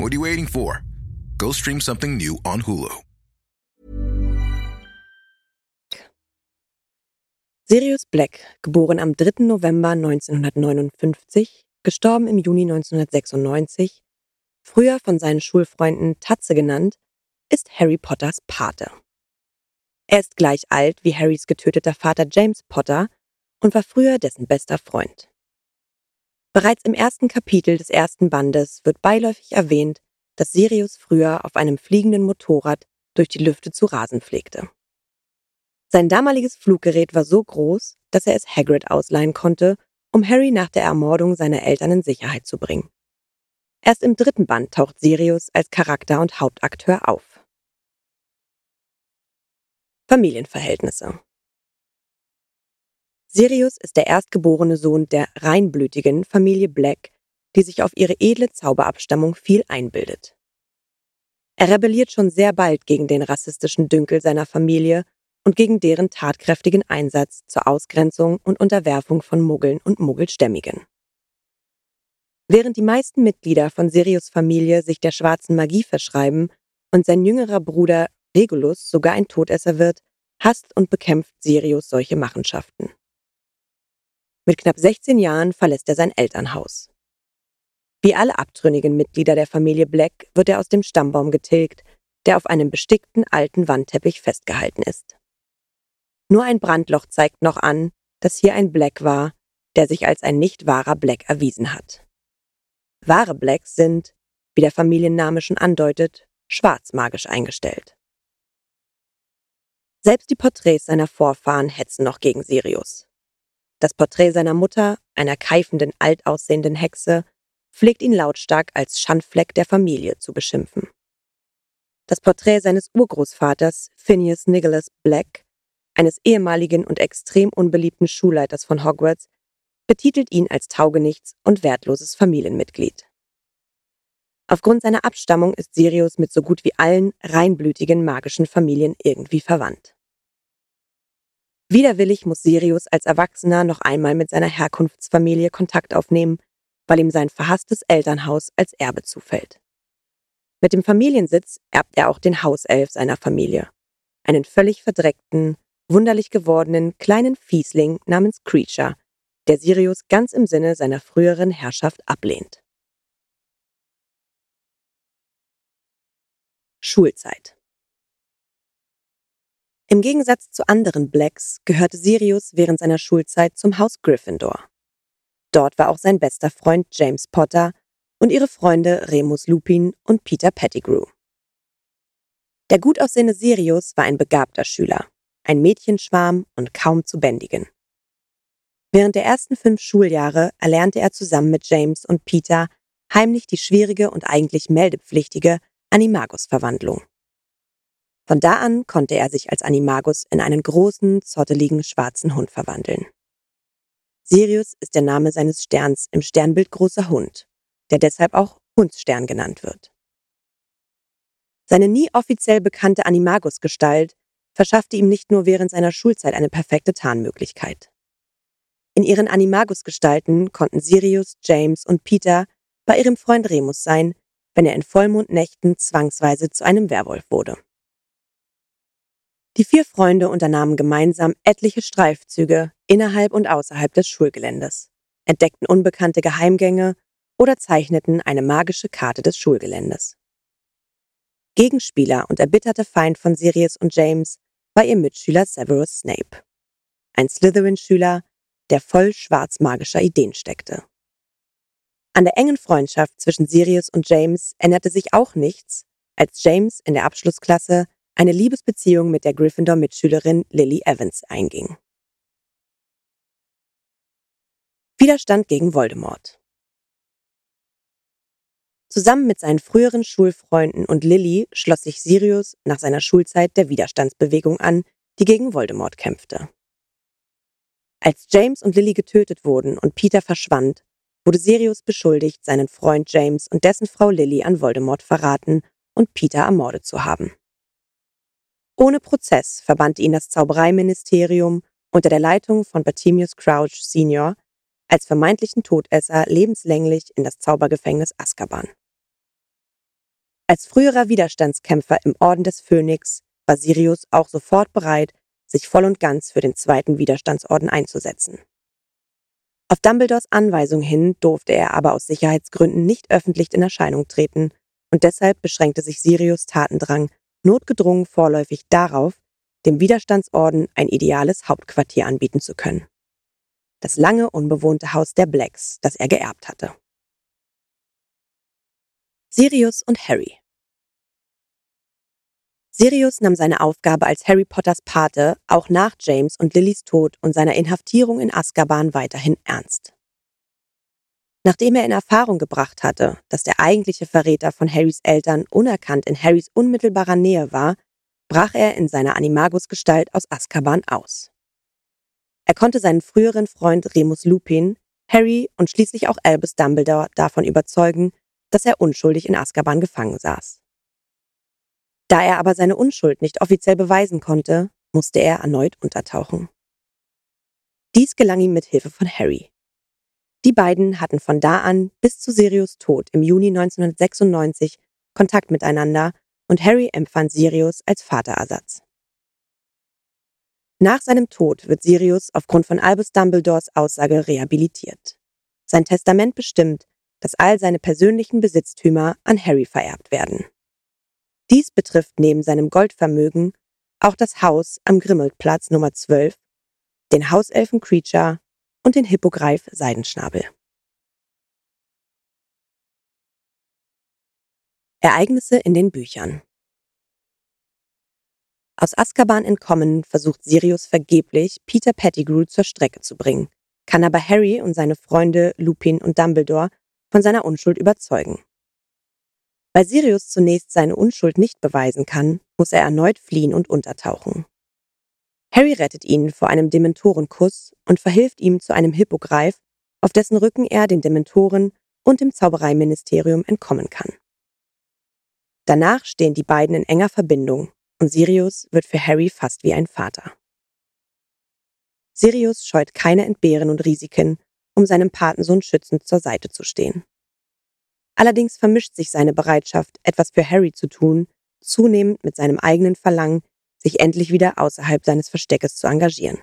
what are you waiting for? Go stream something new on Hulu. Sirius Black, geboren am 3. November 1959, gestorben im Juni 1996, früher von seinen Schulfreunden Tatze genannt, ist Harry Potters Pate. Er ist gleich alt wie Harrys getöteter Vater James Potter und war früher dessen bester Freund. Bereits im ersten Kapitel des ersten Bandes wird beiläufig erwähnt, dass Sirius früher auf einem fliegenden Motorrad durch die Lüfte zu rasen pflegte. Sein damaliges Fluggerät war so groß, dass er es Hagrid ausleihen konnte, um Harry nach der Ermordung seiner Eltern in Sicherheit zu bringen. Erst im dritten Band taucht Sirius als Charakter und Hauptakteur auf. Familienverhältnisse Sirius ist der erstgeborene Sohn der reinblütigen Familie Black, die sich auf ihre edle Zauberabstammung viel einbildet. Er rebelliert schon sehr bald gegen den rassistischen Dünkel seiner Familie und gegen deren tatkräftigen Einsatz zur Ausgrenzung und Unterwerfung von Muggeln und Muggelstämmigen. Während die meisten Mitglieder von Sirius Familie sich der schwarzen Magie verschreiben und sein jüngerer Bruder Regulus sogar ein Todesser wird, hasst und bekämpft Sirius solche Machenschaften. Mit knapp 16 Jahren verlässt er sein Elternhaus. Wie alle abtrünnigen Mitglieder der Familie Black wird er aus dem Stammbaum getilgt, der auf einem bestickten alten Wandteppich festgehalten ist. Nur ein Brandloch zeigt noch an, dass hier ein Black war, der sich als ein nicht wahrer Black erwiesen hat. Wahre Blacks sind, wie der Familienname schon andeutet, schwarzmagisch eingestellt. Selbst die Porträts seiner Vorfahren hetzen noch gegen Sirius. Das Porträt seiner Mutter, einer keifenden, alt aussehenden Hexe, pflegt ihn lautstark als Schandfleck der Familie zu beschimpfen. Das Porträt seines Urgroßvaters, Phineas Nicholas Black, eines ehemaligen und extrem unbeliebten Schulleiters von Hogwarts, betitelt ihn als taugenichts und wertloses Familienmitglied. Aufgrund seiner Abstammung ist Sirius mit so gut wie allen reinblütigen magischen Familien irgendwie verwandt. Widerwillig muss Sirius als Erwachsener noch einmal mit seiner Herkunftsfamilie Kontakt aufnehmen, weil ihm sein verhasstes Elternhaus als Erbe zufällt. Mit dem Familiensitz erbt er auch den Hauself seiner Familie, einen völlig verdreckten, wunderlich gewordenen kleinen Fiesling namens Creature, der Sirius ganz im Sinne seiner früheren Herrschaft ablehnt. Schulzeit Im Gegensatz zu anderen Blacks gehörte Sirius während seiner Schulzeit zum Haus Gryffindor. Dort war auch sein bester Freund James Potter und ihre Freunde Remus Lupin und Peter Pettigrew. Der gut aussehende Sirius war ein begabter Schüler, ein Mädchenschwarm und kaum zu bändigen. Während der ersten fünf Schuljahre erlernte er zusammen mit James und Peter heimlich die schwierige und eigentlich meldepflichtige Animagus-Verwandlung. Von da an konnte er sich als Animagus in einen großen, zotteligen schwarzen Hund verwandeln. Sirius ist der Name seines Sterns im Sternbild großer Hund, der deshalb auch Hundsstern genannt wird. Seine nie offiziell bekannte Animagus-Gestalt verschaffte ihm nicht nur während seiner Schulzeit eine perfekte Tarnmöglichkeit. In ihren Animagus-Gestalten konnten Sirius, James und Peter bei ihrem Freund Remus sein, wenn er in Vollmondnächten zwangsweise zu einem Werwolf wurde. Die vier Freunde unternahmen gemeinsam etliche Streifzüge innerhalb und außerhalb des Schulgeländes, entdeckten unbekannte Geheimgänge oder zeichneten eine magische Karte des Schulgeländes. Gegenspieler und erbitterter Feind von Sirius und James war ihr Mitschüler Severus Snape, ein Slytherin-Schüler, der voll schwarzmagischer Ideen steckte. An der engen Freundschaft zwischen Sirius und James änderte sich auch nichts, als James in der Abschlussklasse eine Liebesbeziehung mit der Gryffindor-Mitschülerin Lily Evans einging. Widerstand gegen Voldemort Zusammen mit seinen früheren Schulfreunden und Lily schloss sich Sirius nach seiner Schulzeit der Widerstandsbewegung an, die gegen Voldemort kämpfte. Als James und Lily getötet wurden und Peter verschwand, wurde Sirius beschuldigt, seinen Freund James und dessen Frau Lily an Voldemort verraten und Peter ermordet zu haben. Ohne Prozess verbannte ihn das Zaubereiministerium unter der Leitung von Bartimius Crouch Sr. als vermeintlichen Todesser lebenslänglich in das Zaubergefängnis Azkaban. Als früherer Widerstandskämpfer im Orden des Phönix war Sirius auch sofort bereit, sich voll und ganz für den zweiten Widerstandsorden einzusetzen. Auf Dumbledores Anweisung hin durfte er aber aus Sicherheitsgründen nicht öffentlich in Erscheinung treten und deshalb beschränkte sich Sirius Tatendrang notgedrungen vorläufig darauf, dem Widerstandsorden ein ideales Hauptquartier anbieten zu können. Das lange unbewohnte Haus der Blacks, das er geerbt hatte. Sirius und Harry Sirius nahm seine Aufgabe als Harry Potters Pate auch nach James und Lillys Tod und seiner Inhaftierung in Azkaban weiterhin ernst. Nachdem er in Erfahrung gebracht hatte, dass der eigentliche Verräter von Harrys Eltern unerkannt in Harrys unmittelbarer Nähe war, brach er in seiner Animagus-Gestalt aus Azkaban aus. Er konnte seinen früheren Freund Remus Lupin, Harry und schließlich auch Albus Dumbledore davon überzeugen, dass er unschuldig in Azkaban gefangen saß. Da er aber seine Unschuld nicht offiziell beweisen konnte, musste er erneut untertauchen. Dies gelang ihm mit Hilfe von Harry. Die beiden hatten von da an bis zu Sirius Tod im Juni 1996 Kontakt miteinander und Harry empfand Sirius als Vaterersatz. Nach seinem Tod wird Sirius aufgrund von Albus Dumbledores Aussage rehabilitiert. Sein Testament bestimmt, dass all seine persönlichen Besitztümer an Harry vererbt werden. Dies betrifft neben seinem Goldvermögen auch das Haus am Grimmeldplatz Nummer 12, den Hauselfen Creature und den Hippogreif Seidenschnabel. Ereignisse in den Büchern. Aus Azkaban entkommen versucht Sirius vergeblich, Peter Pettigrew zur Strecke zu bringen, kann aber Harry und seine Freunde Lupin und Dumbledore von seiner Unschuld überzeugen. Weil Sirius zunächst seine Unschuld nicht beweisen kann, muss er erneut fliehen und untertauchen. Harry rettet ihn vor einem Dementorenkuss und verhilft ihm zu einem Hippogreif, auf dessen Rücken er den Dementoren und dem Zaubereiministerium entkommen kann. Danach stehen die beiden in enger Verbindung und Sirius wird für Harry fast wie ein Vater. Sirius scheut keine Entbehren und Risiken, um seinem Patensohn schützend zur Seite zu stehen. Allerdings vermischt sich seine Bereitschaft, etwas für Harry zu tun, zunehmend mit seinem eigenen Verlangen, sich endlich wieder außerhalb seines Versteckes zu engagieren.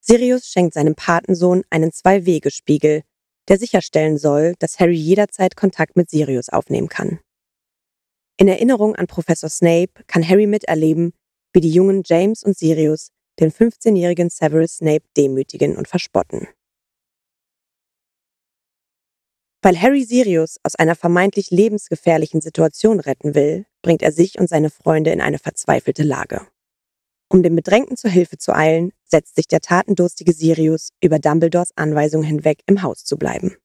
Sirius schenkt seinem Patensohn einen Zwei-Wege-Spiegel, der sicherstellen soll, dass Harry jederzeit Kontakt mit Sirius aufnehmen kann. In Erinnerung an Professor Snape kann Harry miterleben, wie die jungen James und Sirius den 15-jährigen Severus Snape demütigen und verspotten. Weil Harry Sirius aus einer vermeintlich lebensgefährlichen Situation retten will, bringt er sich und seine Freunde in eine verzweifelte Lage. Um dem Bedrängten zur Hilfe zu eilen, setzt sich der tatendurstige Sirius über Dumbledores Anweisung hinweg, im Haus zu bleiben.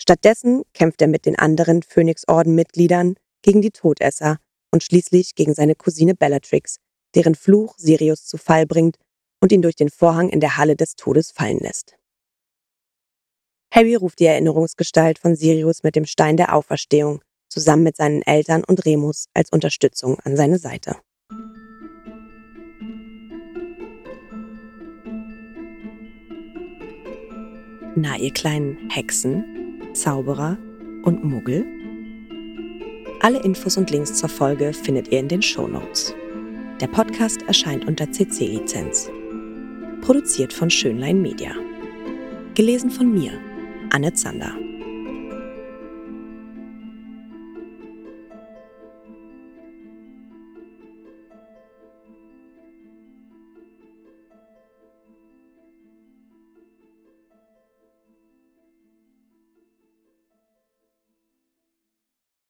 Stattdessen kämpft er mit den anderen Phönixorden-Mitgliedern gegen die Todesser und schließlich gegen seine Cousine Bellatrix, deren Fluch Sirius zu Fall bringt und ihn durch den Vorhang in der Halle des Todes fallen lässt. Harry ruft die Erinnerungsgestalt von Sirius mit dem Stein der Auferstehung zusammen mit seinen Eltern und Remus als Unterstützung an seine Seite. Na, ihr kleinen Hexen, Zauberer und Muggel? Alle Infos und Links zur Folge findet ihr in den Show Notes. Der Podcast erscheint unter CC-Lizenz. Produziert von Schönlein Media. Gelesen von mir, Anne Zander.